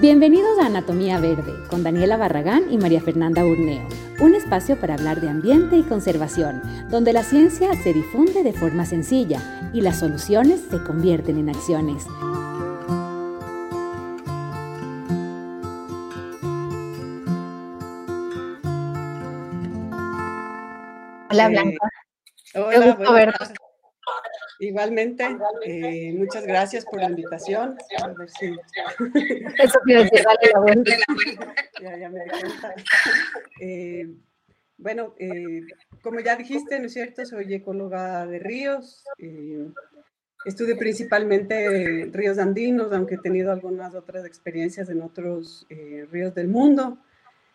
Bienvenidos a Anatomía Verde con Daniela Barragán y María Fernanda Urneo, un espacio para hablar de ambiente y conservación, donde la ciencia se difunde de forma sencilla y las soluciones se convierten en acciones. Hola Blanca. hola, buenas Igualmente, eh, muchas gracias por la invitación. A ver si... Eso quiero decir, dale la vuelta. ya, ya me di cuenta. Eh, bueno, eh, como ya dijiste, ¿no es cierto? Soy ecóloga de ríos. estudio principalmente ríos andinos, aunque he tenido algunas otras experiencias en otros ríos del mundo.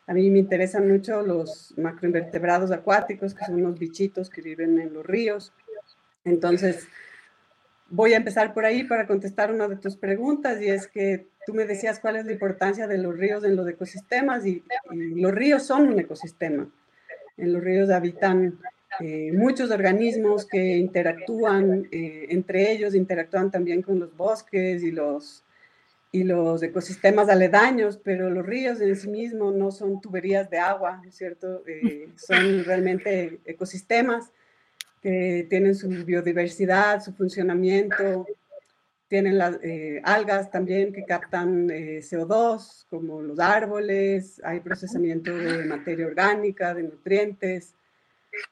A mí me interesan mucho los macroinvertebrados acuáticos, que son unos bichitos que viven en los ríos entonces, voy a empezar por ahí para contestar una de tus preguntas y es que tú me decías cuál es la importancia de los ríos en los ecosistemas y, los ríos son un ecosistema. En los ríos habitan eh, muchos organismos que interactúan eh, entre ellos, interactúan también con los bosques y los, y los ecosistemas aledaños, pero los ríos en sí mismos no son tuberías de agua, ¿cierto? Eh, son realmente ecosistemas que tienen su biodiversidad, su funcionamiento, tienen las eh, algas también que captan eh, CO2, como los árboles, hay procesamiento de materia orgánica, de nutrientes,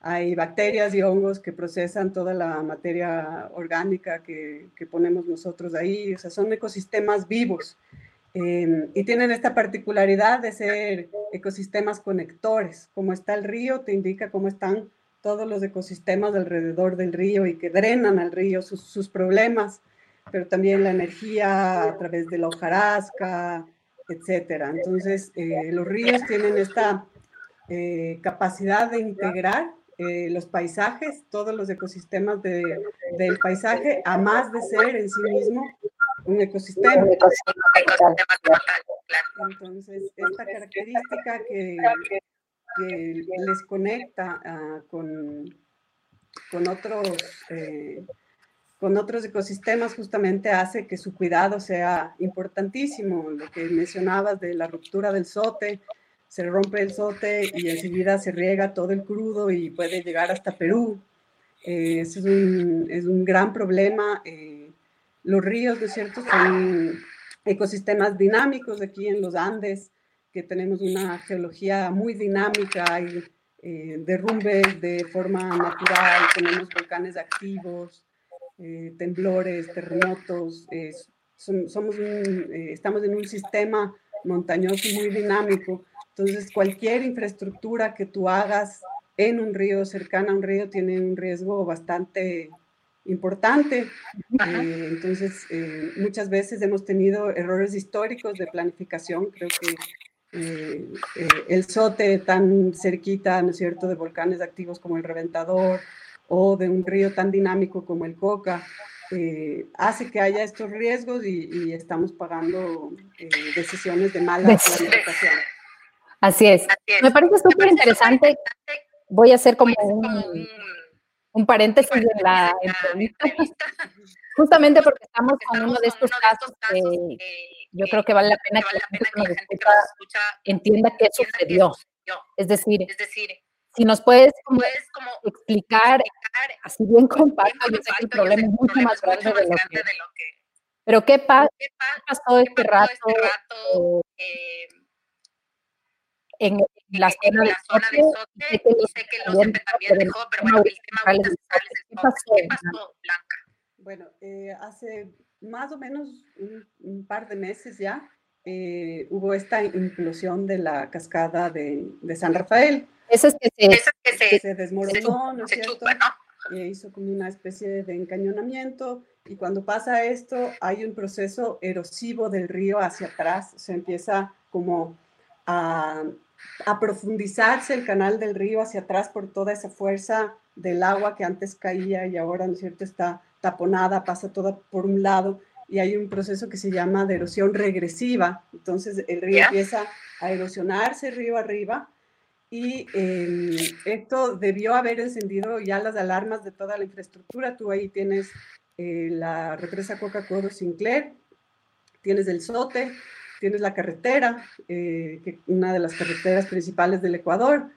hay bacterias y hongos que procesan toda la materia orgánica que, que ponemos nosotros ahí, o sea, son ecosistemas vivos. Em, y tienen esta particularidad de ser ecosistemas conectores. Como está el río, te indica cómo están todos los ecosistemas alrededor del río y que drenan al río sus, problemas, pero también la energía a través de la hojarasca, etcétera. Entonces, eh, los ríos tienen esta eh, capacidad de integrar eh, los paisajes, todos los ecosistemas del paisaje, a más de ser en sí mismo un ecosistema. Entonces, esta característica que que les conecta ah, con, con, otros, eh, con otros ecosistemas justamente hace que su cuidado sea importantísimo. Lo que mencionabas de la ruptura del sote, se rompe el sote y enseguida se riega todo el crudo y puede llegar hasta Perú. Eh, es un, es un, gran problema. Eh, los ríos, de cierto, son ecosistemas dinámicos aquí en los Andes que tenemos una geología muy dinámica, hay eh, derrumbes de forma natural, tenemos volcanes activos, eh, temblores, terremotos, somos eh, estamos en un sistema montañoso muy dinámico, entonces cualquier infraestructura que tú hagas en un río, cercana a un río, tiene un riesgo bastante importante. entonces, muchas veces hemos tenido errores históricos de planificación. Creo que eh, eh, el sote tan cerquita, ¿no es cierto?, de volcanes activos como el Reventador o de un río tan dinámico como el Coca, eh, hace que haya estos riesgos y, estamos pagando decisiones de mala planificación. Así es. Me parece súper interesante. Voy a hacer como un, un paréntesis en la entrevista, justamente porque estamos con uno de estos casos que yo creo que vale la pena que la gente que nos escucha entienda qué sucedió. Es decir, si nos puedes como, explicar, así bien compacto, yo sé que el problema es mucho más grande de lo que... Pero ¿qué, pasó este rato, eh, en, la zona de Sote? Sé que los también dejó, pero bueno, el tema ¿Qué pasó, Blanca? Bueno, eh, hace más o menos un, par de meses ya eh, hubo esta implosión de la cascada de, de San Rafael. Eso es que se, se, desmoronó, ¿no es cierto? E hizo como una especie de encañonamiento y cuando pasa esto hay un proceso erosivo del río hacia atrás, se empieza como a, a profundizarse el canal del río hacia atrás por toda esa fuerza del agua que antes caía y ahora, ¿no es cierto?, está taponada, pasa toda por un lado y hay un proceso que se llama de erosión regresiva. Entonces el río empieza a erosionarse río arriba y em, esto debió haber encendido ya las alarmas de toda la infraestructura. Tú ahí tienes eh, la represa Coca-Cola Sinclair, tienes el SOTE, tienes la carretera, que una de las carreteras principales del Ecuador,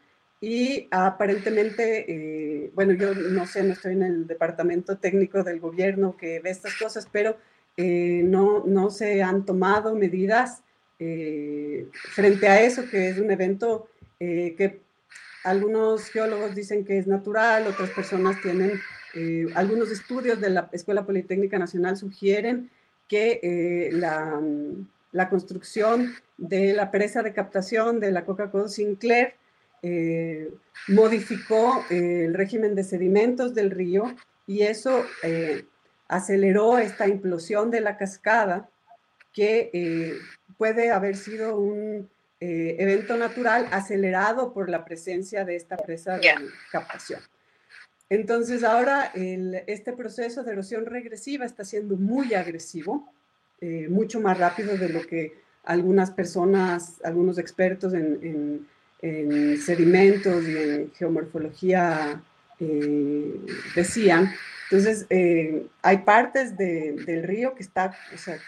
y aparentemente, bueno, yo no sé, no estoy en el departamento técnico del gobierno que ve estas cosas, pero no, no se han tomado medidas frente a eso, que es un evento que algunos geólogos dicen que es natural, otras personas tienen, eh, algunos estudios de la Escuela Politécnica Nacional sugieren que eh, la, la, construcción de la presa de captación de la Coca-Cola Sinclair eh, modificó el régimen de sedimentos del río y eso aceleró esta implosión de la cascada que puede haber sido un eh, evento natural acelerado por la presencia de esta presa de captación. Entonces ahora este proceso de erosión regresiva está siendo muy agresivo, eh, mucho más rápido de lo que algunas personas, algunos expertos en, sedimentos y en geomorfología eh, decían. Entonces, hay partes del río que está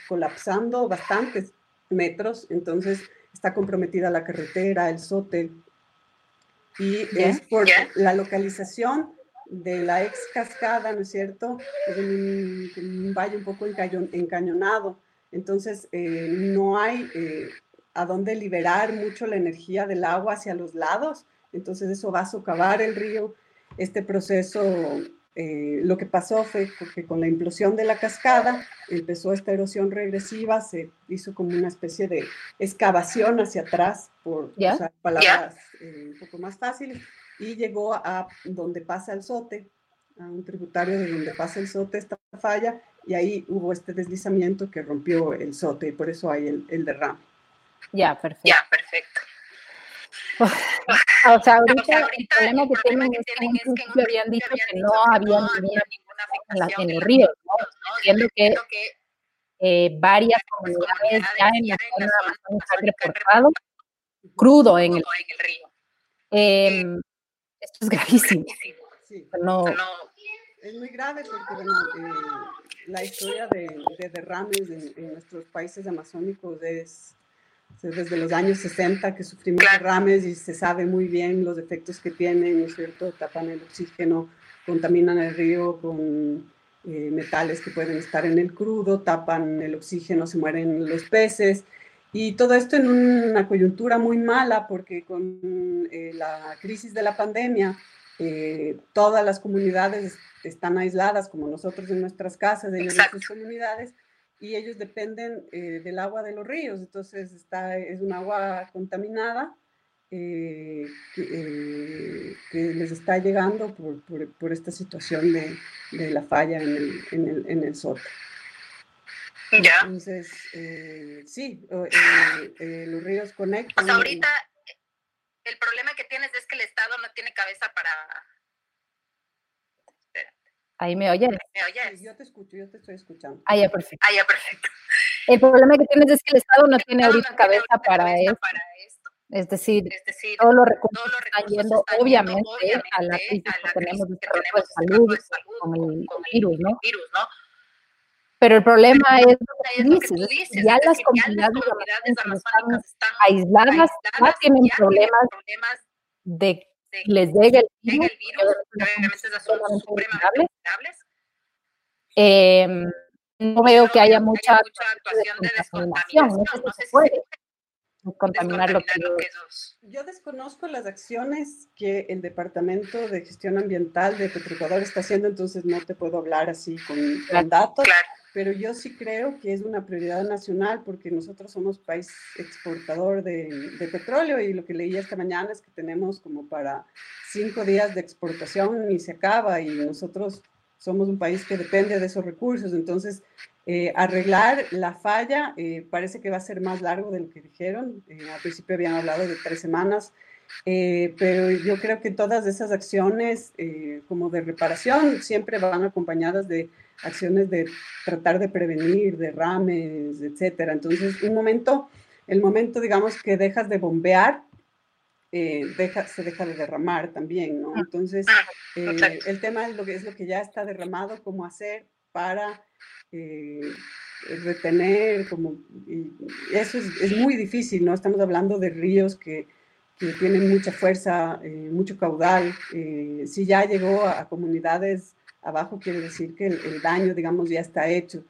colapsando bastantes metros, entonces está comprometida la carretera, el SOTE, y es por la localización de la ex cascada, ¿no es cierto? Es en un, valle un poco encañonado, entonces eh, no hay eh, a dónde liberar mucho la energía del agua hacia los lados, entonces eso va a socavar el río. Este proceso eh, lo que pasó fue que con la implosión de la cascada empezó esta erosión regresiva, se hizo como una especie de excavación hacia atrás, por usar palabras eh, un poco más fáciles, y llegó a donde pasa el sote, a un tributario de donde pasa el sote, esta falla, y ahí hubo este deslizamiento que rompió el sote, y por eso hay el, el derrame. Ya, perfecto. Ya, perfecto. O sea, ahorita, el problema que tienen es que en un habían dicho que no había ninguna afectación en los ríos, ¿no? Siendo que eh, varias comunidades ya en la zona amazónica han reportado crudo en el río. Eh, esto es gravísimo. Sí. No, es muy grave porque bueno, eh, la historia de, de derrames en, en, nuestros países amazónicos es desde los años 60 que sufrimos derrames y se sabe muy bien los efectos que tienen, ¿no es cierto? Tapan el oxígeno, contaminan el río con eh, metales que pueden estar en el crudo, tapan el oxígeno, se mueren los peces. Y todo esto en una coyuntura muy mala porque con eh, la crisis de la pandemia, eh, todas las comunidades están aisladas, como nosotros en nuestras casas, en nuestras comunidades, y ellos dependen eh, del agua de los ríos, entonces está, es un agua contaminada eh, eh, que, les está llegando por, por, por esta situación de, de, la falla en el, en el, en el soto. Ya. Entonces, sí, los ríos conectan. Sea, ahorita el problema que tienes es que el Estado no tiene cabeza para Ahí me oyes. ¿Me oyes? Sí, yo te escucho, yo te estoy escuchando. Ah, ya, perfecto. Ah, ya, perfecto. El problema que tienes es que el Estado no tiene ahorita no cabeza, cabeza para, esto. para, esto. Es decir, es decir todos los recursos, todos los están yendo, están obviamente, a la crisis a la que tenemos de que trabajo de tenemos salud, de salud con el, con el virus, ¿no? virus, ¿no? Pero el problema es lo que Es tú lo que dices, tú dices, ya las comunidades comunidades amazónicas están aisladas, ya aisladas, tienen ya problemas tienen problemas de de que les llegue el llega virus, el virus, que obviamente son supremamente supremamente vulnerables. vulnerables. Eh, no veo que haya mucha, mucha actuación de descontaminación, descontaminación. no sé si No sé se si puede contaminar lo que Yo desconozco las acciones que el Departamento de Gestión Ambiental de Petroecuador está haciendo, entonces no te puedo hablar así con, con datos, Claro. Pero yo sí creo que es una prioridad nacional porque nosotros somos país exportador de, de petróleo y lo que leí esta mañana es que tenemos como para cinco días de exportación y se acaba y nosotros somos un país que depende de esos recursos, entonces eh, arreglar la falla eh, parece que va a ser más largo de lo que dijeron, eh, al principio habían hablado de tres semanas, eh, pero yo creo que todas esas acciones eh, como de reparación siempre van acompañadas de acciones de tratar de prevenir derrames, etcétera. Entonces, un momento, el momento, digamos, que dejas de bombear, eh, deja, se deja de derramar también, ¿no? Entonces, eh, exacto. el tema es lo, que, es lo que ya está derramado, cómo hacer para eh, retener, como, y eso es, es, muy difícil, ¿no? Estamos hablando de ríos que, que tienen mucha fuerza, eh, mucho caudal. Eh, si ya llegó a, comunidades abajo, quiere decir que el, daño, digamos, ya está hecho.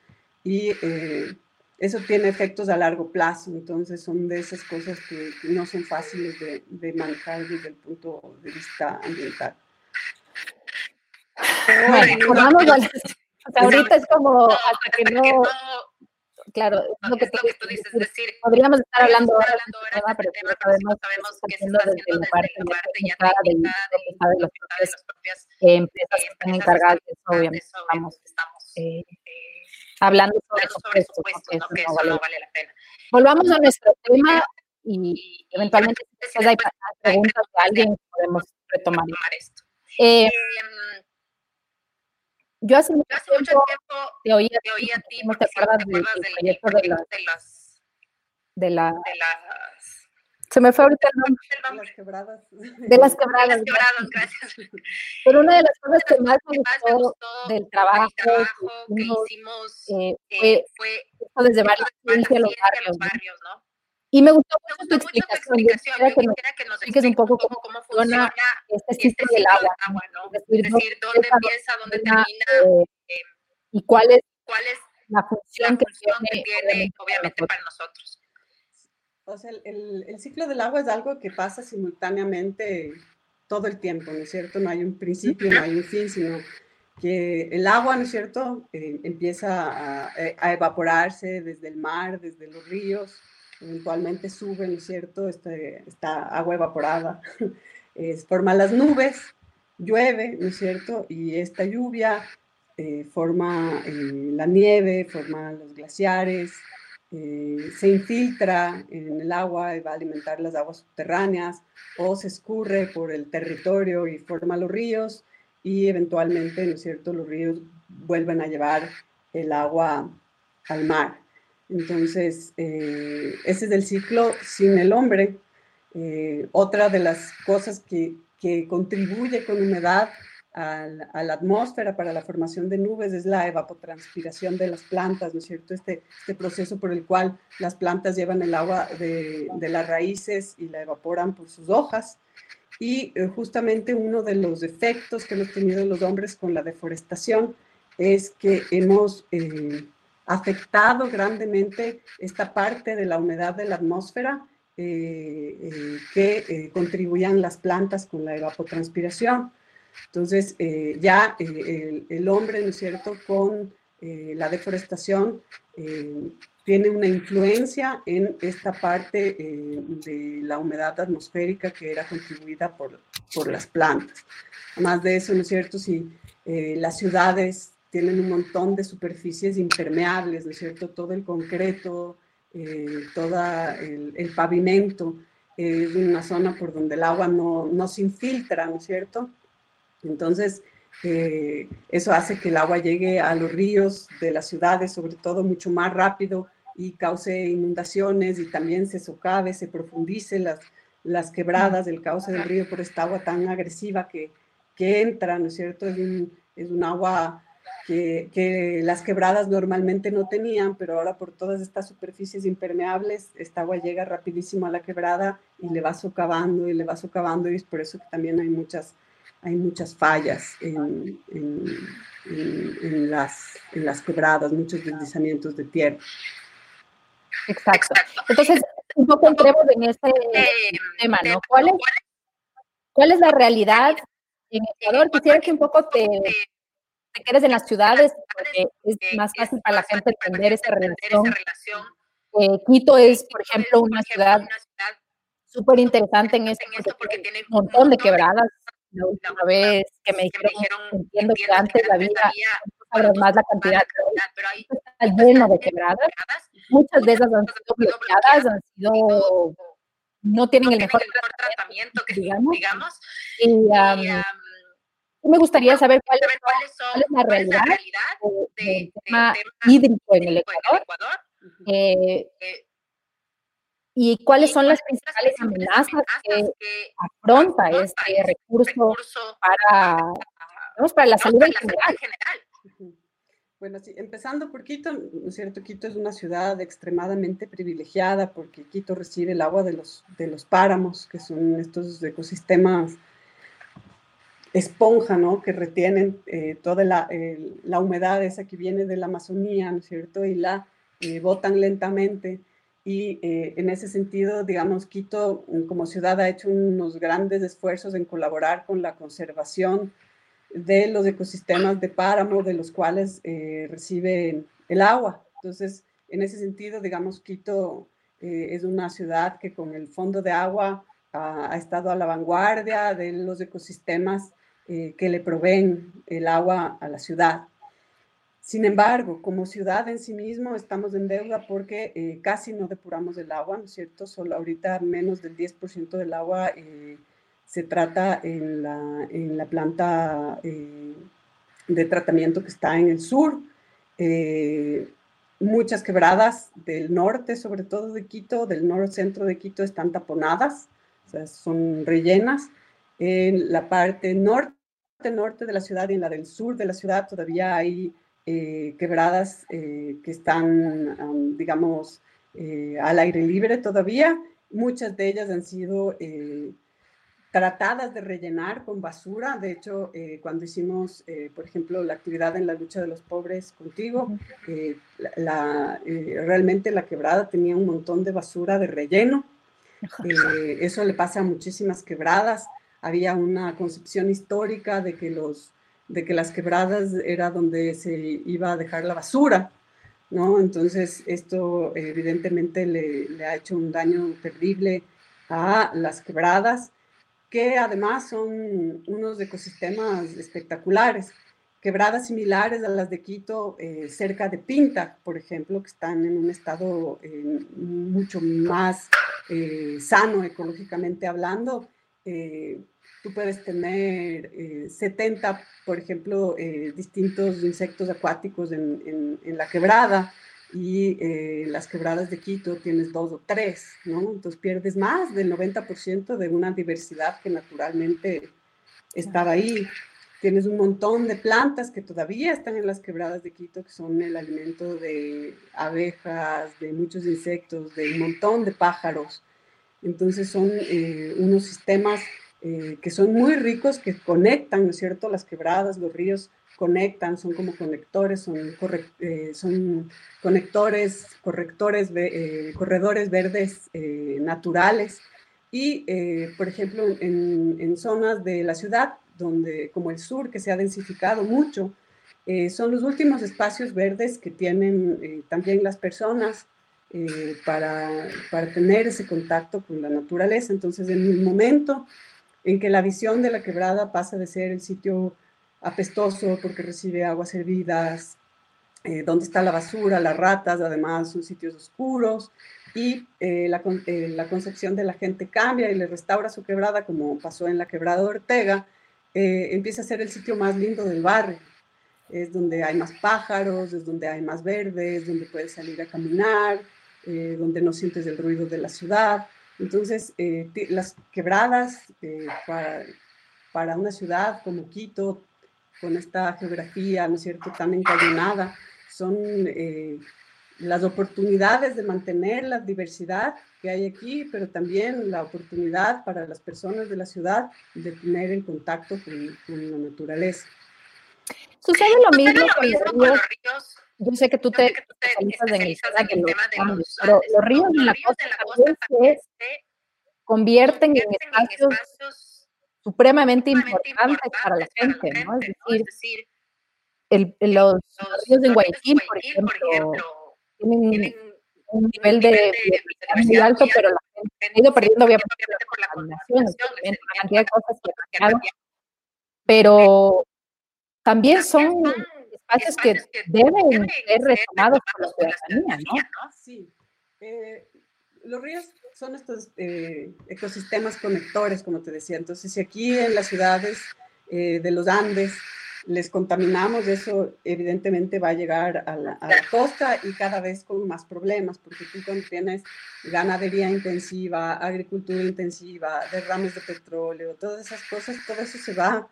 Y eh, eso tiene efectos a largo plazo, entonces son de esas cosas que, no son fáciles de, de, manejar desde el punto de vista ambiental. Bueno, vamos ahorita es como hasta que no claro, es lo que, tú, dices, es decir, podríamos estar hablando ahora de este tema, pero sabemos, sabemos que se está haciendo desde la parte ya técnica de, de, las propias empresas que están encargadas de eso, obviamente estamos, estamos eh, hablando sobre eso, que eso no vale la pena. Volvamos a nuestro tema y eventualmente si hay preguntas de alguien podemos retomar esto. Eh, yo hace mucho, hace mucho tiempo, te oía, te oía a ti, ¿cómo te acuerdas, del, proyecto de, las, de las, de, la, de las se me fue ahorita el nombre. De las quebradas. De las quebradas. De las quebradas, gracias. Pero una de las cosas que más me gustó del trabajo, que hicimos eh, fue, fue desde varios a los barrios, ¿no? Y me gustó mucho tu explicación. Yo quisiera que, nos, que nos expliques un poco cómo, cómo funciona este, este ciclo del agua. agua ¿no? Es decir, dónde empieza, dónde termina eh, y cuál es, cuál es la función, la función que, tiene, que tiene obviamente, para nosotros. O sea, el, el, ciclo del agua es algo que pasa simultáneamente todo el tiempo, ¿no es cierto? No hay un principio, no hay un fin, sino que el agua, ¿no es cierto?, eh, empieza a, a, evaporarse desde el mar, desde los ríos, eventualmente sube, ¿no es cierto? Este, esta agua evaporada forma las nubes, llueve, ¿no es cierto? Y esta lluvia eh, forma eh, la nieve, forma los glaciares, eh, se infiltra en el agua y va a alimentar las aguas subterráneas o se escurre por el territorio y forma los ríos y eventualmente, ¿no es cierto?, los ríos vuelven a llevar el agua al mar. Entonces, eh, ese es el ciclo sin el hombre. Eh, otra de las cosas que, que contribuye con humedad a la, atmósfera para la formación de nubes es la evapotranspiración de las plantas, ¿no es cierto? Este, este proceso por el cual las plantas llevan el agua de, de las raíces y la evaporan por sus hojas. Y eh, justamente uno de los efectos que hemos tenido los hombres con la deforestación es que hemos afectado grandemente esta parte de la humedad de la atmósfera eh, eh, que eh, contribuían las plantas con la evapotranspiración. Entonces, ya el, hombre, ¿no es cierto?, con la deforestación tiene una influencia en esta parte de la humedad atmosférica que era contribuida por, por las plantas. Además de eso, ¿no es cierto?, si las ciudades tienen un montón de superficies impermeables, ¿no es cierto? Todo el concreto, eh, todo el, pavimento es una zona por donde el agua no, no se infiltra, ¿no es cierto? Entonces, eh, eso hace que el agua llegue a los ríos de las ciudades, sobre todo mucho más rápido y cause inundaciones y también se socave, se profundice las, las quebradas del cauce del río por esta agua tan agresiva que, que entra, ¿no es cierto? Es un, es un agua que, las quebradas normalmente no tenían, pero ahora por todas estas superficies impermeables, esta agua llega rapidísimo a la quebrada y le va socavando y le va socavando y es por eso que también hay muchas, hay muchas fallas en, en, las, en las quebradas, muchos deslizamientos de tierra. Exacto. Entonces, un poco entremos en este tema, ¿no? ¿Cuál es, cuál es la realidad en Ecuador? Quisiera que un poco te te quedes en las ciudades, porque es más fácil para la gente entender esa relación. Eh, Quito es, por ejemplo, una ciudad súper interesante en esto, porque tiene un montón de quebradas. La última vez que me dijeron, entiendo que antes la vida, no más la cantidad, pero ahí está lleno de quebradas. Muchas de esas han sido bloqueadas, han sido, no tienen el mejor tratamiento, que digamos. Y, me gustaría saber cuál, es la realidad, del tema hídrico en el Ecuador. Eh, eh, y cuáles son las principales amenazas que afronta este recurso para, para la salud en general. Bueno, sí, empezando por Quito, ¿no es cierto? Quito es una ciudad extremadamente privilegiada porque Quito recibe el agua de los, de los páramos, que son estos ecosistemas esponja, ¿no? Que retienen eh, toda la, la, humedad esa que viene de la Amazonía, ¿no es cierto? Y la eh, botan lentamente. Y eh, en ese sentido, digamos, Quito como ciudad ha hecho unos grandes esfuerzos en colaborar con la conservación de los ecosistemas de páramo de los cuales eh, reciben el agua. Entonces, en ese sentido, digamos, Quito eh, es una ciudad que con el fondo de agua ha, estado a la vanguardia de los ecosistemas eh, que le proveen el agua a la ciudad. Sin embargo, como ciudad en sí mismo estamos en deuda porque casi no depuramos el agua, ¿no es cierto? Solo ahorita menos del 10% del agua se trata en la, planta eh, de tratamiento que está en el sur. Eh, muchas quebradas del norte, sobre todo de Quito, del norte centro de Quito, están taponadas, o sea, son rellenas. En la parte norte, norte de la ciudad y en la del sur de la ciudad todavía hay eh, quebradas que están, digamos, al aire libre todavía. Muchas de ellas han sido tratadas de rellenar con basura. De hecho, eh, cuando hicimos, eh, por ejemplo, la actividad en la lucha de los pobres contigo, eh, la, realmente la quebrada tenía un montón de basura de relleno. eso le pasa a muchísimas quebradas. Había una concepción histórica de que, los, de que las quebradas era donde se iba a dejar la basura. ¿no? Entonces, esto evidentemente le, ha hecho un daño terrible a las quebradas que además son unos ecosistemas espectaculares. Quebradas similares a las de Quito, eh, cerca de Pinta, por ejemplo, que están en un estado eh, mucho más eh, sano ecológicamente hablando. Tú puedes tener 70, por ejemplo, distintos insectos acuáticos en, en la quebrada y eh, las quebradas de Quito tienes dos o tres, ¿no? Entonces pierdes más del 90% de una diversidad que naturalmente estaba ahí. Tienes un montón de plantas que todavía están en las quebradas de Quito, que son el alimento de abejas, de muchos insectos, de un montón de pájaros. Entonces son eh, unos sistemas eh, que son muy ricos, que conectan, ¿no es cierto?, las quebradas, los ríos conectan, son como conectores, son, eh, son conectores, correctores, eh, corredores verdes eh, naturales. Y, por ejemplo, en, en, zonas de la ciudad, donde, como el sur, que se ha densificado mucho, son los últimos espacios verdes que tienen también las personas para, para tener ese contacto con la naturaleza. Entonces, en el momento en que la visión de la quebrada pasa de ser el sitio apestoso porque recibe aguas hervidas, eh, donde está la basura, las ratas, además son sitios oscuros, y eh, la, eh, la, concepción de la gente cambia y le restaura su quebrada, como pasó en la quebrada de Ortega, empieza a ser el sitio más lindo del barrio. Es donde hay más pájaros, es donde hay más verdes, donde puedes salir a caminar, donde no sientes el ruido de la ciudad. Entonces, las quebradas para, para una ciudad como Quito con esta geografía, ¿no es cierto?, tan encadenada, son eh, las oportunidades de mantener la diversidad que hay aquí, pero también la oportunidad para las personas de la ciudad de tener el contacto con, la naturaleza. Sucede lo mismo, con los ríos. Yo sé que tú te especializas en el tema de los pero los ríos en la costa también se convierten en espacios supremamente importante para la gente, ¿no? Es decir, el, los, ríos de Guayaquil, por ejemplo, tienen un nivel de, muy alto, pero la gente ha ido perdiendo obviamente por la contaminación, la cantidad de cosas que han cambiado, pero también son espacios que deben ser retomados por la ciudadanía, ¿no? Sí. Eh, los ríos son estos eh, ecosistemas conectores, como te decía. Entonces, si aquí en las ciudades eh, de los Andes les contaminamos, eso evidentemente va a llegar a la, costa y cada vez con más problemas, porque tú cuando tienes ganadería intensiva, agricultura intensiva, derrames de petróleo, todas esas cosas, todo eso se va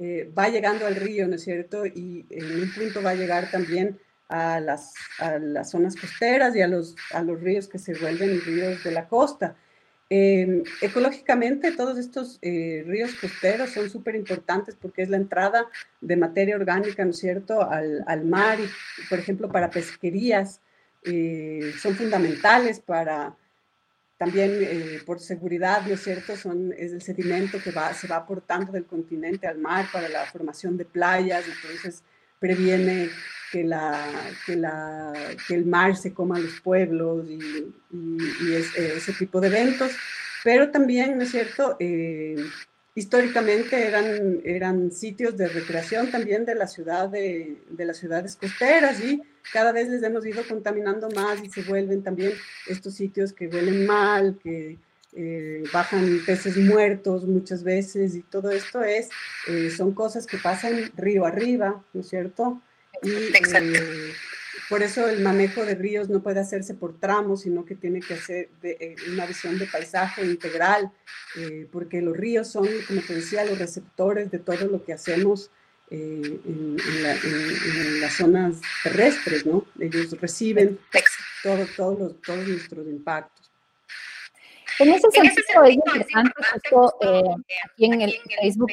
va llegando al río, ¿no es cierto? Y en un punto va a llegar también a las, a las zonas costeras y a los, a los ríos que se vuelven ríos de la costa. Eh, ecológicamente, todos estos eh, ríos costeros son súper importantes porque es la entrada de materia orgánica, ¿no es cierto?, al, al mar y, por ejemplo, para pesquerías, eh, son fundamentales para también por seguridad, ¿no es cierto?, son, es el sedimento que va, se va aportando del continente al mar para la formación de playas, entonces previene que, la, que, la, que el mar se coma los pueblos y, y, ese tipo de eventos, pero también, ¿no es cierto? Eh, históricamente eran, eran sitios de recreación también de la ciudad de, de, las ciudades costeras y cada vez les hemos ido contaminando más y se vuelven también estos sitios que huelen mal, que eh, bajan peces muertos muchas veces y todo esto es, eh, son cosas que pasan río arriba, ¿no es cierto? Y eh, por eso el manejo de ríos no puede hacerse por tramos, sino que tiene que hacer de, eh, una visión de paisaje integral, eh, porque los ríos son, como te decía, los receptores de todo lo que hacemos en, en, las zonas terrestres, ¿no? Ellos reciben todo, todos, los, todos nuestros impactos. En ese sentido, es interesante, justo aquí en el Facebook,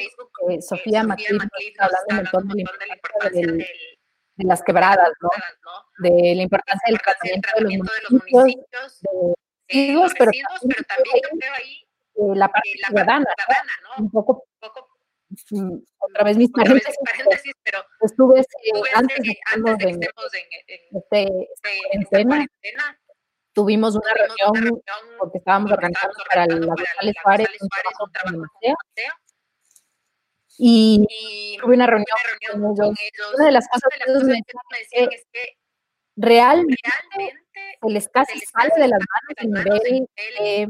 Sofía Matilde está hablando en el del impacto del de las quebradas, ¿no? De la importancia del tratamiento de los municipios, de residuos, pero, también creo ahí eh, la parte ciudadana, ¿no? Un poco, otra vez mis paréntesis, pero estuve eh, antes de que en, este, esta cuarentena, tuvimos una reunión porque estábamos organizando para la González Suárez un trabajo con el y, tuve una reunión, con, ellos. Una de las cosas que ellos me decían es que realmente se les casi sale de las manos el nivel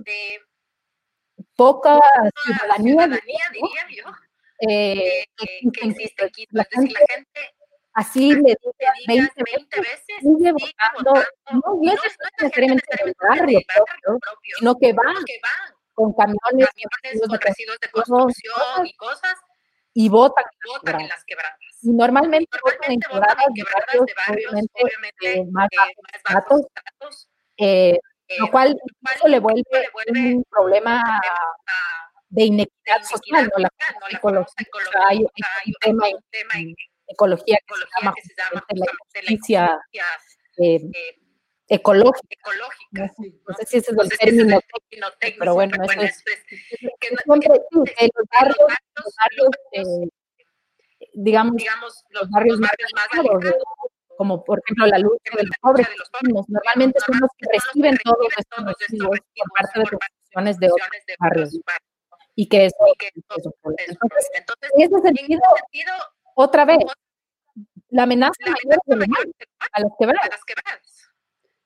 de poca ciudadanía, diría yo, eh, que existe aquí. La gente, así le dice 20 veces, sigue votando, no, no es necesariamente el barrio propio, sino que va con camiones, con residuos de construcción y cosas, y votan, votan en las quebradas. Y normalmente, votan en quebradas, de barrios, obviamente, eh, eh, más, más eh, lo cual eso le vuelve, un problema de inequidad social, ¿no? La, ecología, hay, un tema en, ecología que se llama, la justicia ecológica. ecológica no, sé si ese es el término técnico, pero bueno, eso es, los los barrios eh, digamos, digamos, los barrios más alejados, como por ejemplo la lucha de los pobres, normalmente son los que reciben todos estos residuos por parte de instituciones de otros barrios. Y que eso, entonces, en ese sentido, otra vez, la amenaza mayor es a las quebradas.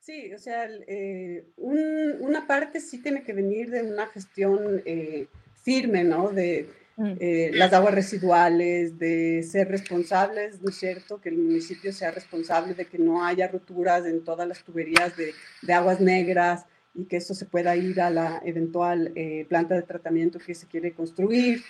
Sí, o sea, eh, una parte sí tiene que venir de una gestión eh, firme, ¿no? De mm. eh, las aguas residuales, de ser responsables, ¿no es cierto? Que el municipio sea responsable de que no haya roturas en todas las tuberías de, de aguas negras y que eso se pueda ir a la eventual planta de tratamiento que se quiere construir.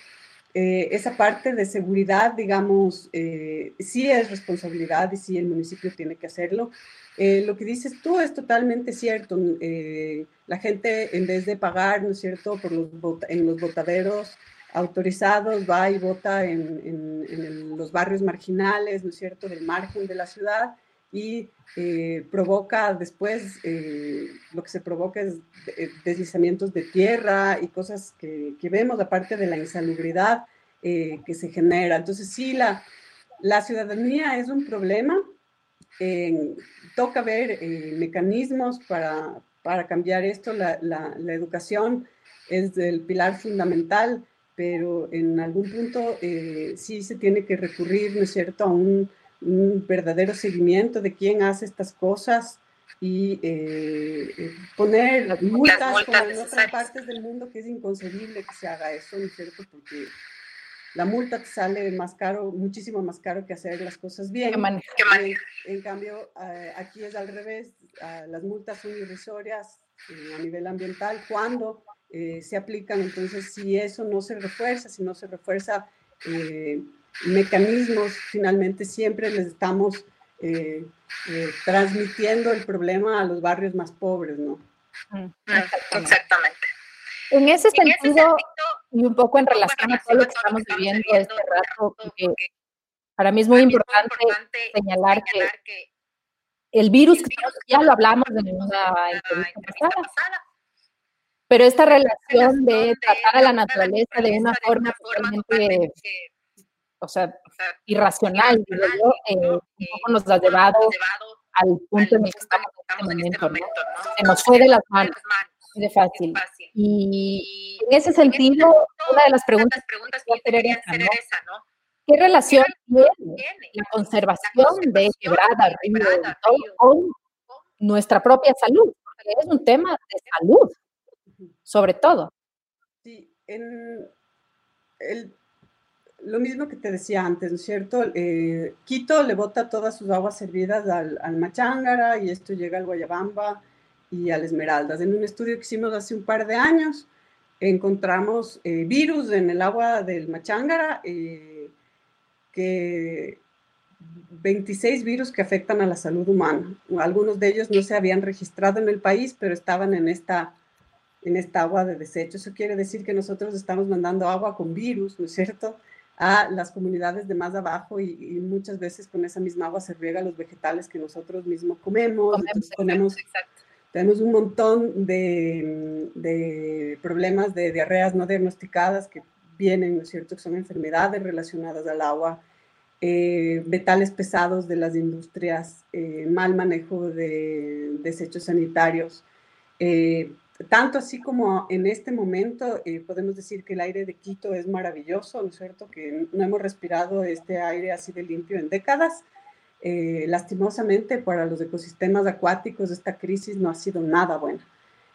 Esa parte de seguridad, digamos, sí es responsabilidad y sí el municipio tiene que hacerlo eh, lo que dices tú es totalmente cierto. Eh, la gente, en vez de pagar, ¿no es cierto?, por los en los botaderos autorizados, va y vota en, en, los barrios marginales, ¿no es cierto?, del margen de la ciudad y eh, provoca después, lo que se provoca es deslizamientos de tierra y cosas que, que vemos, aparte de la insalubridad que se genera. Entonces, sí, la, la ciudadanía es un problema toca ver eh, mecanismos para, para, cambiar esto. La, la, la, educación es el pilar fundamental, pero en algún punto eh, sí se tiene que recurrir, ¿no es cierto?, a un, un verdadero seguimiento de quién hace estas cosas y eh, poner multas, como en otras partes del mundo que es inconcebible que se haga eso, ¿no es cierto? Porque la multa te sale más caro, muchísimo más caro que hacer las cosas bien. ¿Qué En, cambio, eh, aquí es al revés, ah, las multas son irrisorias eh, a nivel ambiental cuando eh, se aplican, entonces si eso no se refuerza, si no se refuerza mecanismos, finalmente siempre les estamos eh, eh, transmitiendo el problema a los barrios más pobres, ¿no? Exactamente. En ese, sentido, y un poco en relación a todo lo que estamos viviendo este rato, porque para mí es muy importante, señalar, que, el virus, ya lo hablamos en una entrevista pasada, pero esta relación de tratar a la naturaleza de una forma totalmente, o sea, irracional, eh, un poco nos ha llevado al punto en el que estamos en este momento, Se nos fue de las manos, de fácil. Y en ese sentido, una de las preguntas que hacer era esa, ¿no? ¿Qué relación tiene la conservación de quebrada, río, con nuestra propia salud? Porque es un tema de salud sobre todo. Sí, en lo mismo que te decía antes, ¿no es cierto? Eh, Quito le bota todas sus aguas servidas al, al, Machángara y esto llega al Guayabamba y al Esmeraldas. En un estudio que hicimos hace un par de años, encontramos eh, virus en el agua del Machángara, eh, que 26 virus que afectan a la salud humana. Algunos de ellos no se habían registrado en el país, pero estaban en esta en esta agua de desecho. Eso quiere decir que nosotros estamos mandando agua con virus, ¿no es cierto?, a las comunidades de más abajo y, muchas veces con esa misma agua se riega los vegetales que nosotros mismos comemos. tenemos, tenemos un montón de, de, problemas de diarreas no diagnosticadas que vienen, ¿no es cierto?, que son enfermedades relacionadas al agua. Eh, metales pesados de las industrias, eh, mal manejo de desechos sanitarios, eh, tanto así como en este momento eh, podemos decir que el aire de Quito es maravilloso, ¿no es cierto? Que no hemos respirado este aire así de limpio en décadas. Eh, lastimosamente para los ecosistemas acuáticos esta crisis no ha sido nada buena.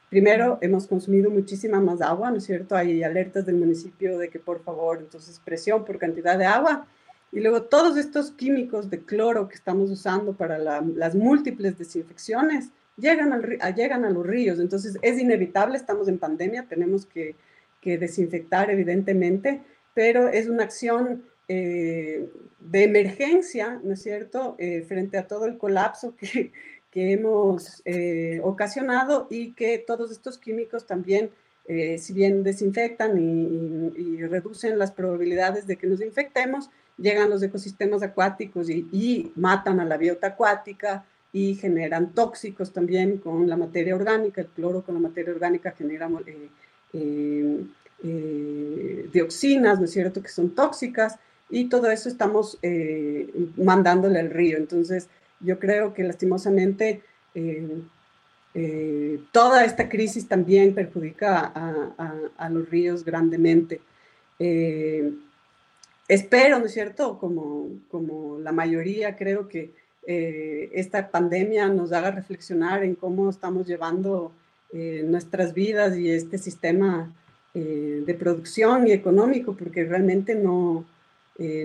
Primero, hemos consumido muchísima más agua, ¿no es cierto? Hay alertas del municipio de que por favor, entonces presión por cantidad de agua. Y luego todos estos químicos de cloro que estamos usando para las múltiples desinfecciones, llegan, al, llegan a los ríos. Entonces es inevitable, estamos en pandemia, tenemos que, desinfectar evidentemente, pero es una acción eh, de emergencia, ¿no es cierto?, eh, frente a todo el colapso que, hemos eh, ocasionado y que todos estos químicos también, si bien desinfectan y, reducen las probabilidades de que nos infectemos, llegan los ecosistemas acuáticos y, y matan a la biota acuática, y generan tóxicos también con la materia orgánica, el cloro con la materia orgánica genera eh, eh, eh, dioxinas, ¿no es cierto?, que son tóxicas y todo eso estamos mandándole al río. Entonces, yo creo que lastimosamente toda esta crisis también perjudica a, los ríos grandemente. espero, ¿no es cierto?, como, como la mayoría, creo que eh, esta pandemia nos haga reflexionar en cómo estamos llevando eh, nuestras vidas y este sistema eh, de producción y económico, porque realmente no,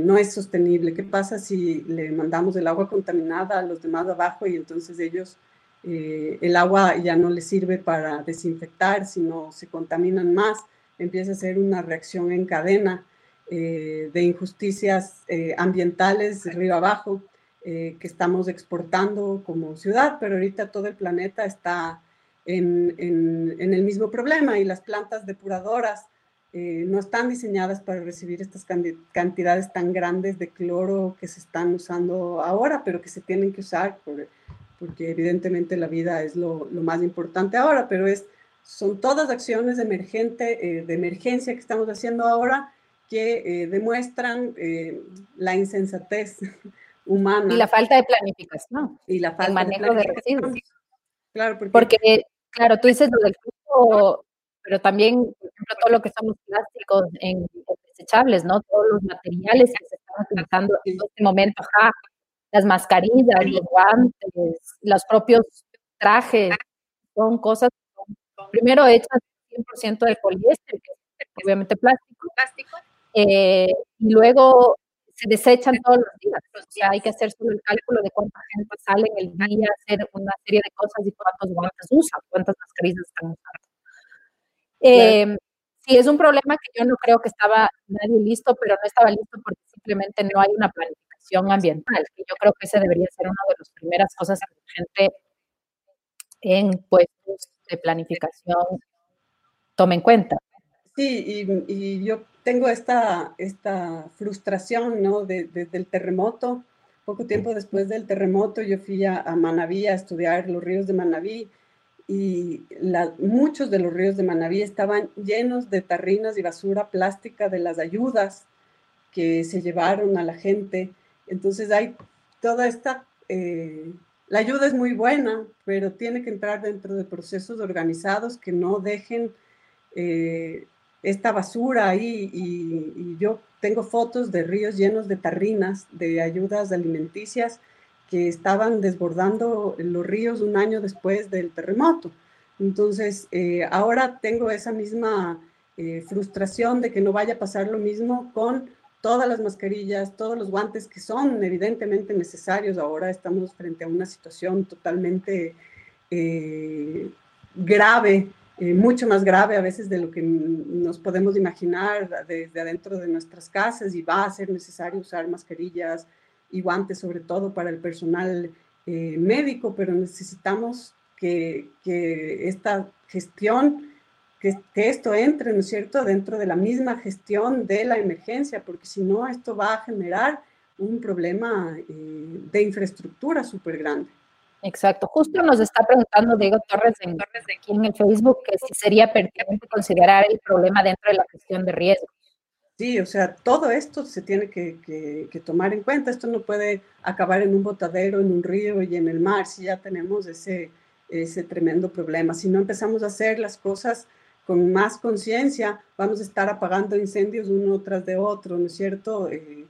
no es sostenible. ¿Qué pasa si le mandamos el agua contaminada a los demás abajo y entonces ellos, el agua ya no les sirve para desinfectar, sino se contaminan más? Empieza a ser una reacción en cadena de injusticias ambientales río abajo eh, que estamos exportando como ciudad, pero ahorita todo el planeta está en, en, el mismo problema y las plantas depuradoras eh, no están diseñadas para recibir estas cantidades tan grandes de cloro que se están usando ahora, pero que se tienen que usar porque evidentemente la vida es lo, lo, más importante ahora, pero es, son todas acciones de, emergente, eh, de emergencia que estamos haciendo ahora que demuestran la insensatez humana. Y la falta de planificación. Y la falta el manejo de, residuos. Claro, porque... claro, tú dices lo del flujo, pero también, por ejemplo, todo lo que son los plásticos en, desechables, ¿no? Todos los materiales que se están utilizando en este momento, ajá, las mascarillas, los guantes, los propios trajes, son cosas primero hechas 100% de poliéster, que es obviamente plástico, plástico. Eh, y luego se desechan todos los días. O sea, hay que hacer solo el cálculo de cuánta gente sale en el día, hacer una serie de cosas y cuántos guantes usan, cuántas mascarillas están usando. Em, Sí, es un problema que yo no creo que estaba nadie listo, pero no estaba listo porque simplemente no hay una planificación ambiental. Y yo creo que ese debería ser una de las primeras cosas que la gente en puestos de planificación tome en cuenta. Sí, y, yo tengo esta, esta frustración, ¿no? Desde el terremoto. Poco tiempo después del terremoto, yo fui a, a Manabí a estudiar los ríos de Manabí y muchos de los ríos de Manabí estaban llenos de tarrinas y basura plástica de las ayudas que se llevaron a la gente. Entonces hay toda esta... Eh, la ayuda es muy buena, pero tiene que entrar dentro de procesos organizados que no dejen eh, esta basura ahí. y yo tengo fotos de ríos llenos de tarrinas, de ayudas alimenticias que estaban desbordando los ríos un año después del terremoto. Entonces, eh, ahora tengo esa misma eh, frustración de que no vaya a pasar lo mismo con todas las mascarillas, todos los guantes que son evidentemente necesarios. Ahora estamos frente a una situación totalmente eh, grave, mucho más grave a veces de lo que nos podemos imaginar desde adentro de nuestras casas y va a ser necesario usar mascarillas, y guantes sobre todo para el personal eh, médico, pero necesitamos que, que esta gestión, que, que, esto entre, ¿no es cierto?, dentro de la misma gestión de la emergencia, porque si no, esto va a generar un problema eh, de infraestructura súper grande. Exacto. Justo nos está preguntando Diego Torres en, aquí en el Facebook que si sería pertinente considerar el problema dentro de la gestión de riesgo. Sí, o sea, todo esto se tiene que, tomar en cuenta. Esto no puede acabar en un botadero, en un río y en el mar, si ya tenemos ese, ese tremendo problema. Si no empezamos a hacer las cosas con más conciencia, vamos a estar apagando incendios uno tras de otro, ¿no es cierto? Eh,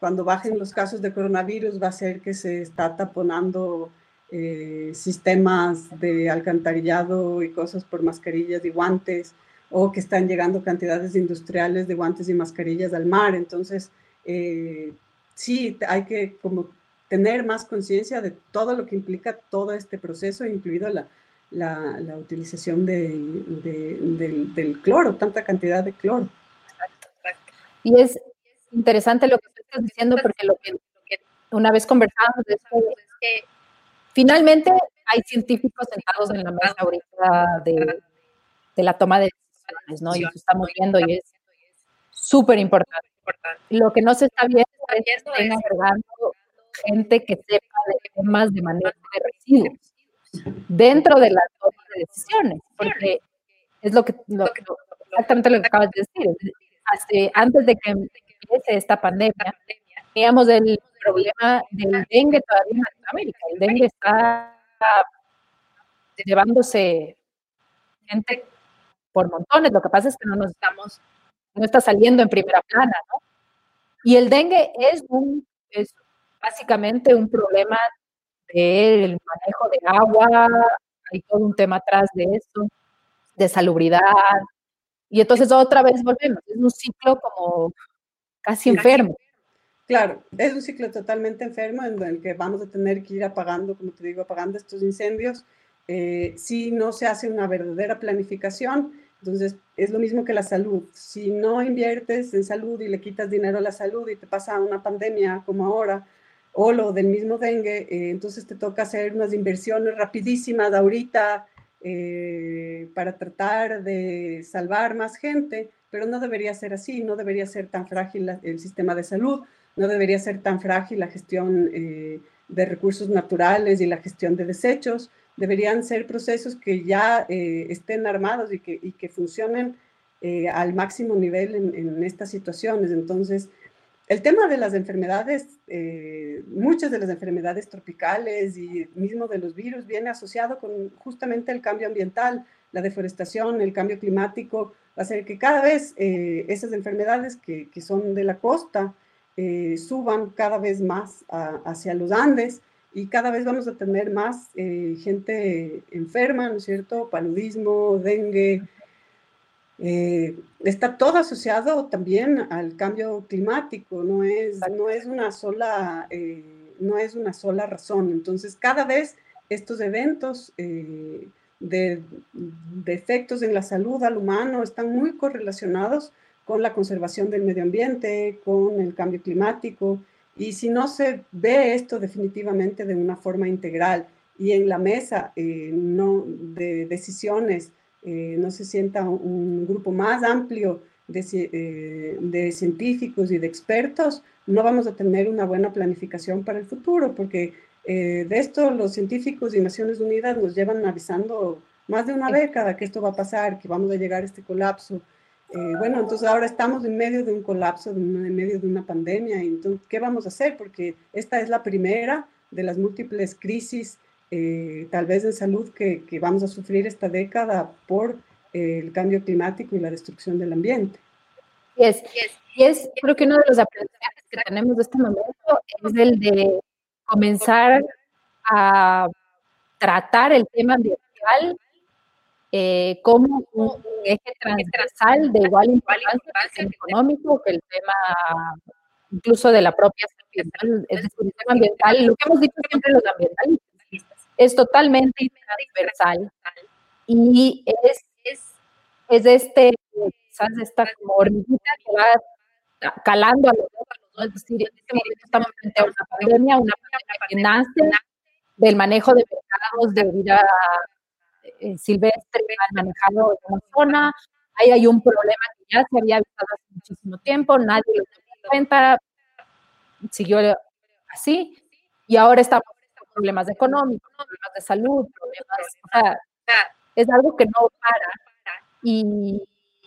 cuando bajen los casos de coronavirus va a ser que se está taponando eh, sistemas de alcantarillado y cosas por mascarillas y guantes o que están llegando cantidades industriales de guantes y mascarillas al mar. Entonces, eh, sí, hay que como tener más conciencia de todo lo que implica todo este proceso, incluido la, la, utilización de, del, cloro, tanta cantidad de cloro. Y es interesante lo que estás diciendo, porque lo que, una vez conversamos es que finalmente hay científicos sentados en la mesa ahorita de, de la toma de ¿no? Y lo estamos viendo y es súper importante. Lo que no se está viendo es que estén agregando gente que sepa de temas de manejo de residuos dentro de la toma de decisiones, porque es lo que, exactamente lo que acabas de decir. antes de que empiece esta pandemia, teníamos el problema del dengue todavía en Latinoamérica. El dengue está llevándose gente por montones. Lo que pasa es que no nos estamos, no está saliendo en primera plana, ¿no? Y el dengue es un, es básicamente un problema del manejo de agua, hay todo un tema atrás de eso, de salubridad. Y entonces otra vez volvemos, es un ciclo como casi enfermo. Claro, es un ciclo totalmente enfermo en el que vamos a tener que ir apagando, como te digo, apagando estos incendios. Eh, si no se hace una verdadera planificación, entonces, es lo mismo que la salud. Si no inviertes en salud y le quitas dinero a la salud y te pasa una pandemia como ahora, o lo del mismo dengue, eh, entonces te toca hacer unas inversiones rapidísimas ahorita eh, para tratar de salvar más gente, pero no debería ser así, no debería ser tan frágil el sistema de salud, no debería ser tan frágil la gestión eh, de recursos naturales y la gestión de desechos deberían ser procesos que ya eh, estén armados y que, y que funcionen eh, al máximo nivel en, estas situaciones. Entonces, el tema de las enfermedades, muchas de las enfermedades tropicales y mismo de los virus viene asociado con justamente el cambio ambiental, la deforestación, el cambio climático, va hacer que cada vez esas enfermedades que, que, son de la costa suban cada vez más hacia los Andes y cada vez vamos a tener más eh, gente enferma, ¿no es cierto? Paludismo, dengue. Eh, está todo asociado también al cambio climático, no es, no es, una, sola, eh, no es una sola razón. Entonces, cada vez estos eventos de, de efectos en la salud al humano están muy correlacionados con la conservación del medio ambiente, con el cambio climático, y si no se ve esto definitivamente de una forma integral y en la mesa eh, no, de decisiones eh, no se sienta un, grupo más amplio de, eh, de, científicos y de expertos, no vamos a tener una buena planificación para el futuro, porque de esto los científicos y Naciones Unidas nos llevan avisando más de una década que esto va a pasar, que vamos a llegar a este colapso eh, bueno, entonces ahora estamos en medio de un colapso, en medio de una pandemia. Entonces, ¿qué vamos a hacer? Porque esta es la primera de las múltiples crisis, eh, tal vez de salud, que, que, vamos a sufrir esta década por eh, el cambio climático y la destrucción del ambiente. Y es, y es, creo que uno de los aprendizajes que tenemos de este momento es el de comenzar a tratar el tema ambiental eh, como un eje transversal de igual importancia económico, que el tema incluso de la propia es decir, el tema ambiental, lo que hemos dicho siempre los ambientalistas, es totalmente transversal y es, es, es este, quizás esta como hormiguita que va calando a los dos, es decir, en este momento estamos frente a una pandemia, una pandemia que nace del manejo de mercados de vida eh, silvestre mal manejado en una zona. Ahí hay un problema que ya se había visto hace muchísimo tiempo, nadie lo tomó en cuenta, siguió así, y ahora estamos con problemas económicos, problemas de salud, problemas, o sea, es algo que no para. Y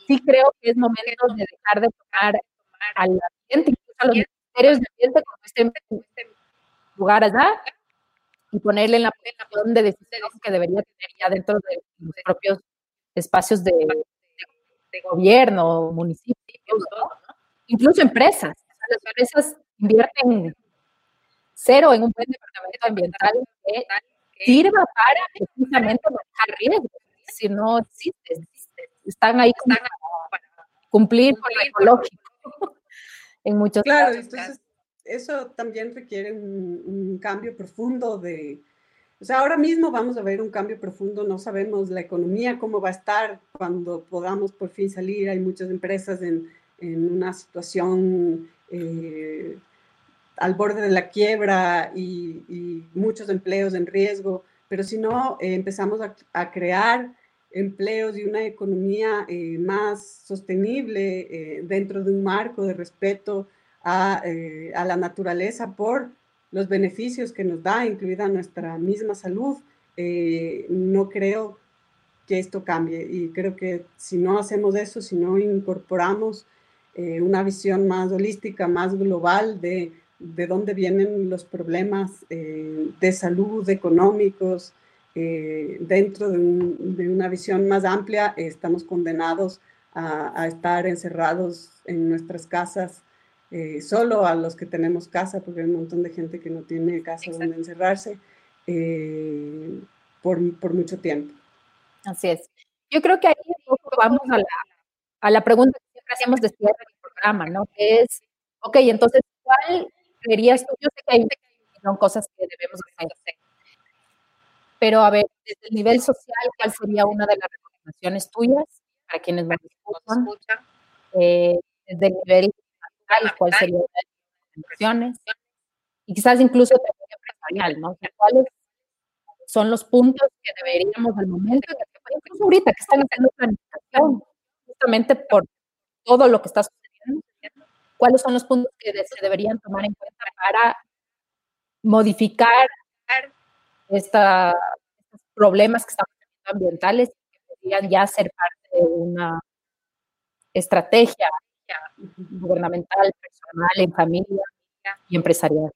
sí creo que es momento de dejar de tomar al ambiente, incluso a los ministerios de ambiente, como este lugar allá, y ponerle en la posición de decisión que debería tener ya dentro de los propios espacios de, gobierno, municipios, incluso empresas. Las empresas invierten cero en un buen departamento ambiental que sirva para precisamente manejar riesgos. Si no existe, están ahí para cumplir con lo ecológico en muchos claro, Entonces, eso también requiere un, cambio profundo de, o sea, ahora mismo vamos a ver un cambio profundo, no sabemos la economía cómo va a estar cuando podamos por fin salir. Hay muchas empresas en, en una situación eh, al borde de la quiebra y, muchos empleos en riesgo, pero si no eh, empezamos a, crear empleos y una economía eh, más sostenible dentro de un marco de respeto eh, a, la naturaleza por los beneficios que nos da, incluida nuestra misma salud, eh, no creo que esto cambie. Y creo que si no hacemos eso, si no incorporamos eh, una visión más holística, más global de, de dónde vienen los problemas de salud, económicos, dentro de, una visión más amplia, estamos condenados a, a estar encerrados en nuestras casas eh, solo a los que tenemos casa, porque hay un montón de gente que no tiene casa donde encerrarse eh, por, por, mucho tiempo. Así es. Yo creo que ahí vamos a la, a la pregunta que siempre hacemos de cierre del programa, ¿no? Que es, ok, entonces, ¿cuál querías tú? Yo sé que hay son cosas que debemos hacer. Pero a ver, desde el nivel social, ¿cuál sería una de las recomendaciones tuyas para quienes nos escuchan? Eh, desde el nivel cuál sería las y quizás incluso empresarial, ¿no? ¿Cuáles son los puntos que deberíamos al momento, incluso ahorita que están haciendo planificación, justamente por todo lo que está sucediendo, cuáles son los puntos que se deberían tomar en cuenta para modificar esta, estos problemas que estamos teniendo ambientales que podrían ya ser parte de una estrategia gubernamental, personal, en familia y empresarial?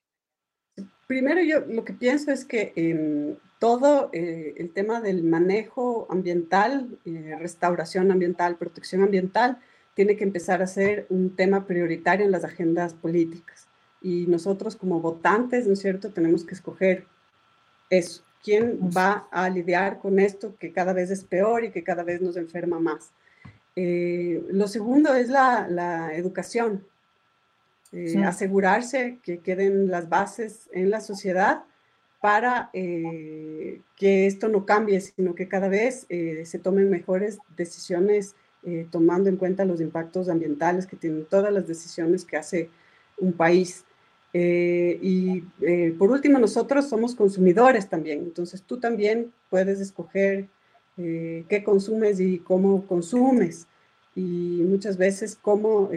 Primero yo lo que pienso es que em, todo eh, el tema del manejo ambiental, eh, restauración ambiental, protección ambiental, tiene que empezar a ser un tema prioritario en las agendas políticas. Y nosotros como votantes, ¿no es cierto?, tenemos que escoger eso. ¿Quién va a lidiar con esto que cada vez es peor y que cada vez nos enferma más? Eh, lo segundo es la, educación, eh, asegurarse que queden las bases en la sociedad para que esto no cambie, sino que cada vez se tomen mejores decisiones tomando en cuenta los impactos ambientales que tienen todas las decisiones que hace un país. Eh, y eh, por último, nosotros somos consumidores también, entonces tú también puedes escoger eh, qué consumes y cómo consumes. Y muchas veces como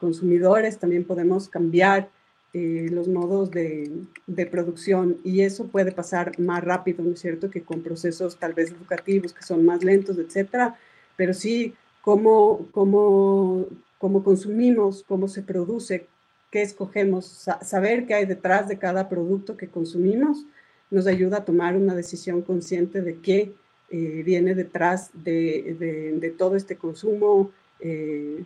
consumidores también podemos cambiar los modos de, de, producción y eso puede pasar más rápido, ¿no es cierto?, que con procesos tal vez educativos que son más lentos, etcétera, pero sí cómo, cómo, cómo consumimos, cómo se produce, qué escogemos, saber qué hay detrás de cada producto que consumimos, nos ayuda a tomar una decisión consciente de qué eh, viene detrás de, todo este consumo eh,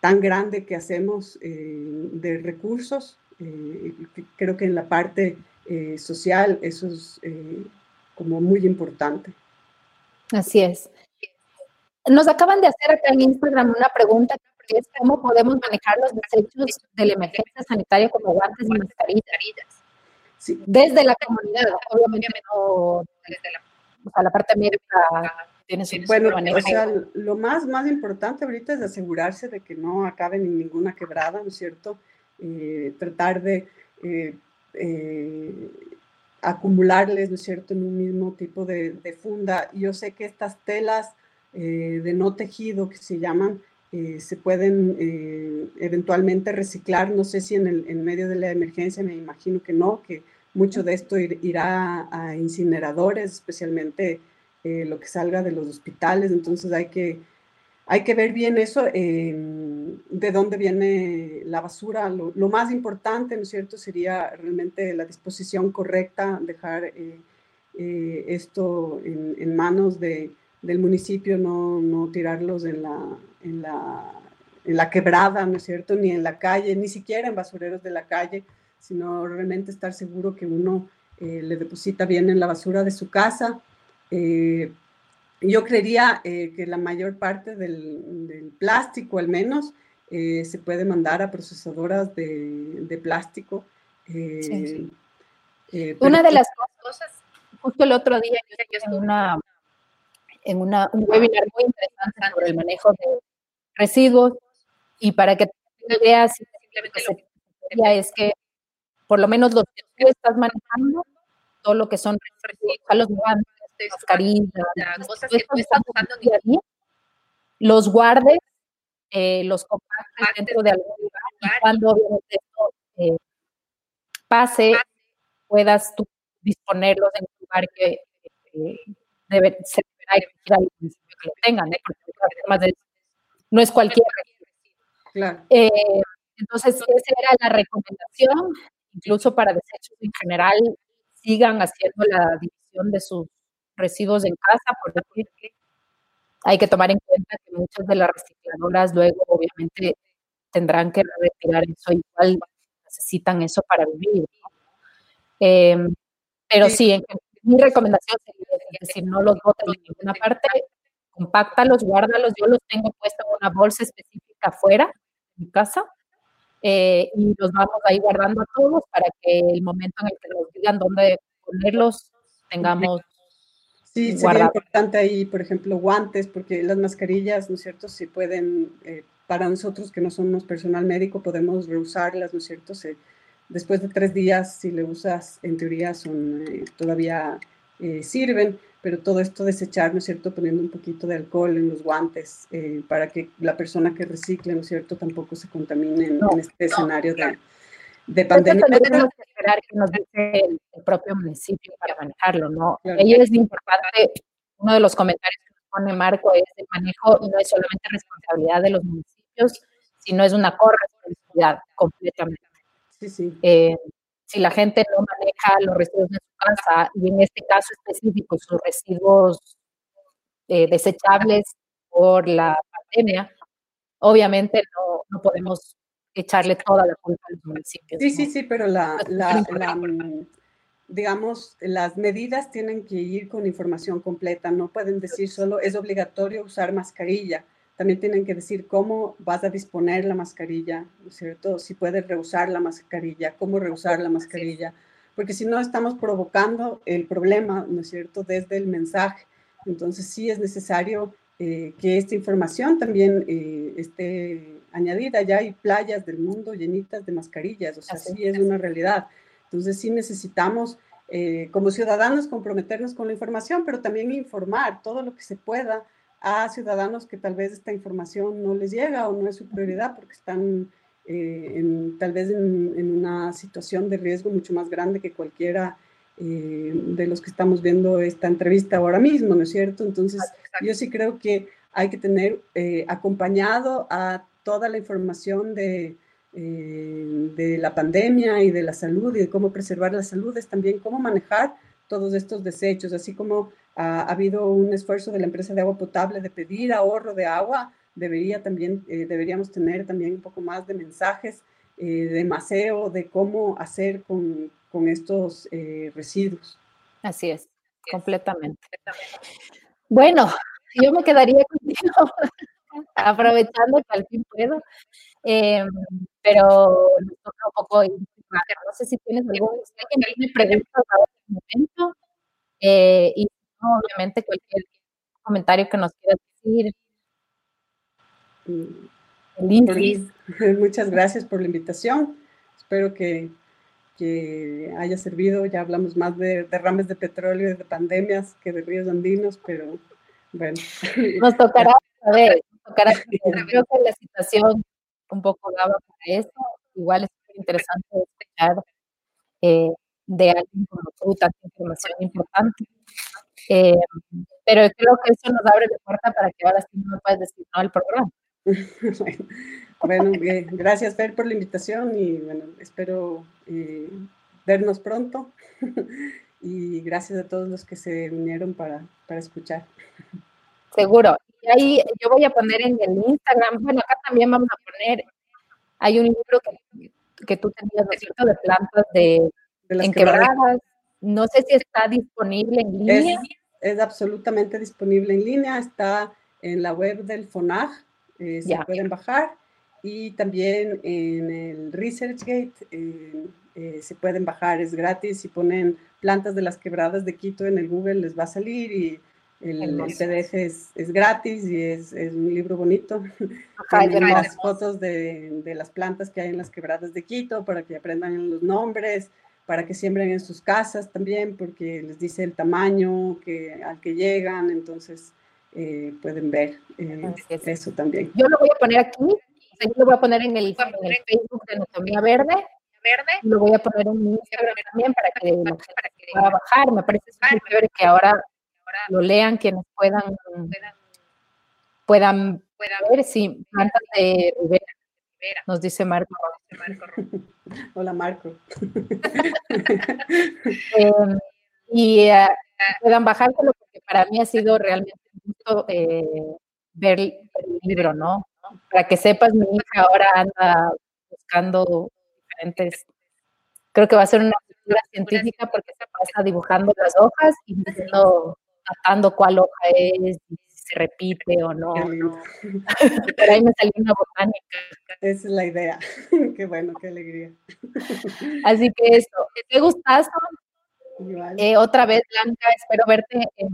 tan grande que hacemos eh, de recursos. creo que en la parte social eso es como muy importante. Así es. Nos acaban de hacer acá en Instagram una pregunta es cómo podemos manejar los desechos de la emergencia sanitaria como guantes y mascarillas. Desde la comunidad, obviamente no desde la, o sea, la parte médica tiene su bueno, manejo. O sea, lo más, más importante ahorita es asegurarse de que no acaben en ninguna quebrada, ¿no es cierto? Eh, tratar de eh, eh, acumularles, ¿no es cierto?, en un mismo tipo de, de funda. Yo sé que estas telas de no tejido que se llaman, eh, se pueden eh, eventualmente reciclar. No sé si en, el, en medio de la emergencia, me imagino que no, que mucho de esto irá a incineradores, especialmente eh, lo que salga de los hospitales. Entonces hay que, hay que ver bien eso, de dónde viene la basura. Lo, lo, más importante, ¿no es cierto?, sería realmente la disposición correcta, dejar esto en, en manos de, del municipio, no, no tirarlos en la, en la, en la quebrada, ¿no es cierto? Ni en la calle, ni siquiera en basureros de la calle, sino realmente estar seguro que uno eh, le deposita bien en la basura de su casa. Eh, yo creería eh, que la mayor parte del, plástico, al menos, se puede mandar a procesadoras de, plástico. Una de las cosas, justo el otro día, yo en, una, en una, un webinar muy interesante sobre el manejo de residuos y para que tengas idea, simplemente lo que es que por lo menos los que tú estás manejando, todo lo que son residuos, los guantes, mascarillas, cosas que tú estás usando día a día, los guardes, eh, los compartes dentro de algún lugar y cuando obviamente esto eh, pase, puedas tú disponerlos en un lugar que eh, debe, se deberá al municipio que lo tengan, ¿eh? porque de no es cualquier eh, entonces, esa era la recomendación, incluso para desechos en general, sigan haciendo la división de sus residuos en casa, porque hay que tomar en cuenta que muchas de las recicladoras luego obviamente tendrán que retirar eso, igual necesitan eso para vivir. Em, pero sí, mi recomendación sería, es decir, no los boten en ninguna parte, compáctalos, guárdalos. Yo los tengo puestos en una bolsa específica afuera de mi casa eh, y los vamos ahí guardando a todos para que el momento en el que nos digan dónde ponerlos tengamos. Sí, sería importante ahí, por ejemplo, guantes, porque las mascarillas, ¿no es cierto? Si pueden, eh, para nosotros que no somos personal médico, podemos reusarlas, ¿no es cierto? Se, después de tres días, si le usas, en teoría son eh, todavía sirven pero todo esto desechar, ¿no es cierto?, poniendo un poquito de alcohol en los guantes eh, para que la persona que recicle, ¿no es cierto?, tampoco se contamine en, este escenario de, de pandemia. tenemos que esperar que nos dice el, propio municipio para manejarlo, ¿no? Ahí es importante, uno de los comentarios que pone Marco es el manejo no es solamente responsabilidad de los municipios, sino es una corresponsabilidad completamente. Sí, sí. Eh, si la gente no maneja los residuos en su casa y en este caso específico sus residuos eh, desechables por la pandemia, obviamente no, no, podemos echarle toda la culpa a los municipios. Sí, sí, sí, pero la, la, la, digamos, las medidas tienen que ir con información completa, no pueden decir solo es obligatorio usar mascarilla también tienen que decir cómo vas a disponer la mascarilla, ¿no es cierto? Si puedes reusar la mascarilla, cómo reusar la mascarilla, porque si no estamos provocando el problema, ¿no es cierto?, desde el mensaje. Entonces sí es necesario eh, que esta información también eh, esté añadida. Ya hay playas del mundo llenitas de mascarillas, o sea, sí es una realidad. Entonces sí necesitamos eh, como ciudadanos comprometernos con la información, pero también informar todo lo que se pueda a ciudadanos que tal vez esta información no les llega o no es su prioridad porque están en, tal vez en, en, una situación de riesgo mucho más grande que cualquiera eh, de los que estamos viendo esta entrevista ahora mismo, ¿no es cierto? Entonces, yo sí creo que hay que tener eh, acompañado a toda la información de, eh, de la pandemia y de la salud y de cómo preservar la salud, es también cómo manejar todos estos desechos, así como ha, habido un esfuerzo de la empresa de agua potable de pedir ahorro de agua, debería también, deberíamos tener también un poco más de mensajes de maseo, de cómo hacer con, con estos eh, residuos. Así es, completamente. Bueno, yo me quedaría contigo, aprovechando que al fin puedo, em, pero nos toca un poco no sé si tienes algún, si alguien tiene preguntas a este momento, eh, y obviamente cualquier comentario que nos quieras decir. Mm, muchas gracias por la invitación. Espero que que haya servido. Ya hablamos más de derrames de petróleo y de pandemias que de ríos andinos, pero bueno. Nos tocará ver, nos tocará Creo que la situación un poco daba para eso. Igual es muy interesante escuchar eh, de alguien como tú tanta información importante. Eh, pero creo que eso nos abre la puerta para que ahora sí no puedas decir no al programa. bueno, gracias Fer por la invitación y bueno, espero eh, vernos pronto y gracias a todos los que se unieron para, para escuchar. Seguro. Y ahí yo voy a poner en el Instagram, bueno, acá también vamos a poner, hay un libro que, que tú tenías, ¿no De plantas de, de en quebradas. No sé si está disponible en línea. Es, es, absolutamente disponible en línea, está en la web del FONAG, eh, se pueden bajar y también en el ResearchGate eh, eh, se pueden bajar, es gratis. Si ponen plantas de las quebradas de Quito en el Google les va a salir y el, PDF es, es, gratis y es, es, un libro bonito. Hay las fotos de, de, las plantas que hay en las quebradas de Quito para que aprendan los nombres, para que siembren en sus casas también, porque les dice el tamaño que, al que llegan. Entonces, eh, pueden ver eh, eso también. Yo lo voy a poner aquí, yo lo voy a poner en el, Facebook de Anatomía Verde, Verde. lo voy a poner en Instagram también para que, para que pueda bajar. Me parece súper chévere que ahora lo lean quienes puedan puedan, ver si plantas de Rivera. Nos dice Marco. Hola Marco. Em, y uh, puedan bajárselo porque para mí ha sido realmente eh, ver el libro, ¿no? Para que sepas, mi hija ahora anda buscando diferentes, creo que va a ser una lectura científica porque se pasa dibujando las hojas y diciendo, atando cuál hoja es, si se repite o no. Por ahí me salió una botánica. Esa es la idea. qué bueno, qué alegría. Así que eso, ¿te gustazo? Eh, otra vez, Blanca, espero verte en,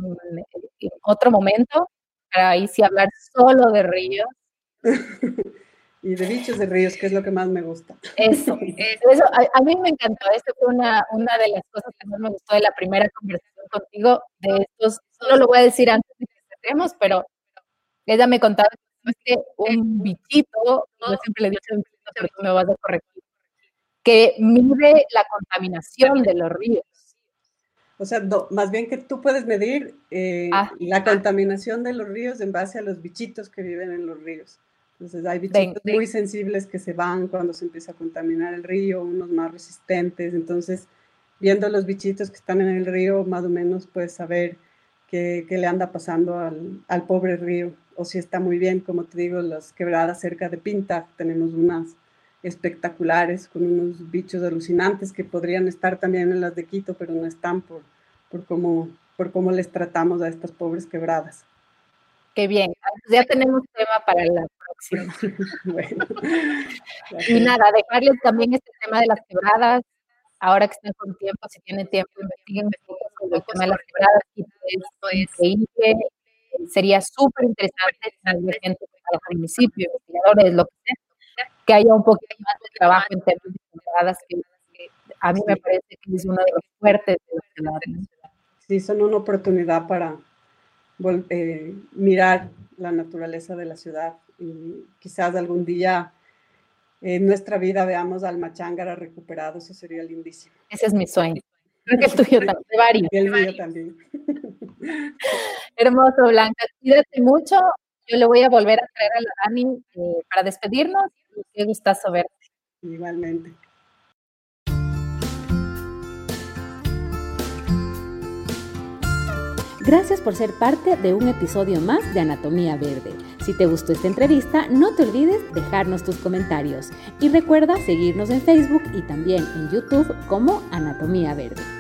otro momento para ahí sí hablar solo de ríos. y de bichos de ríos, que es lo que más me gusta. Eso, eso a, mí me encantó. Esta fue una, una de las cosas que más me gustó de la primera conversación contigo. De estos, solo lo voy a decir antes de que pero ella me contaba que un bichito, yo siempre le he dicho, pero tú me vas a corregir, que mide la contaminación de los ríos. O sea, más bien que tú puedes medir eh, ah. la contaminación de los ríos en base a los bichitos que viven en los ríos. Entonces hay bichitos muy sensibles que se van cuando se empieza a contaminar el río, unos más resistentes. Entonces, viendo los bichitos que están en el río, más o menos puedes saber qué le anda pasando al, al, pobre río. O si está muy bien, como te digo, las quebradas cerca de Pinta, tenemos unas espectaculares, con unos bichos alucinantes que podrían estar también en las de Quito, pero no están por, por, cómo, por cómo les tratamos a estas pobres quebradas. Qué bien, ya tenemos tema para la próxima. bueno, y nada, dejarles también este tema de las quebradas, ahora que están con tiempo, si tienen tiempo, investiguen sobre el tema de las quebradas, y esto es. increíble, sería súper interesante tener gente en el municipio, investigadores, lo que sea, que haya un poquito más de trabajo en términos de quebradas, que a mí me parece que es uno de los fuertes de la ciudad. Sí, son una oportunidad para eh, mirar la naturaleza de la ciudad y quizás algún día en nuestra vida veamos al Machángara recuperado, eso sería lindísimo. Ese es mi sueño. Creo que el tuyo también, varios. el mío también. Hermoso, Blanca. Cuídate mucho. Yo le voy a volver a traer a la Dani eh, para despedirnos. Qué gustazo verte. Igualmente. Gracias por ser parte de un episodio más de Anatomía Verde. Si te gustó esta entrevista, no te olvides dejarnos tus comentarios y recuerda seguirnos en Facebook y también en YouTube como Anatomía Verde.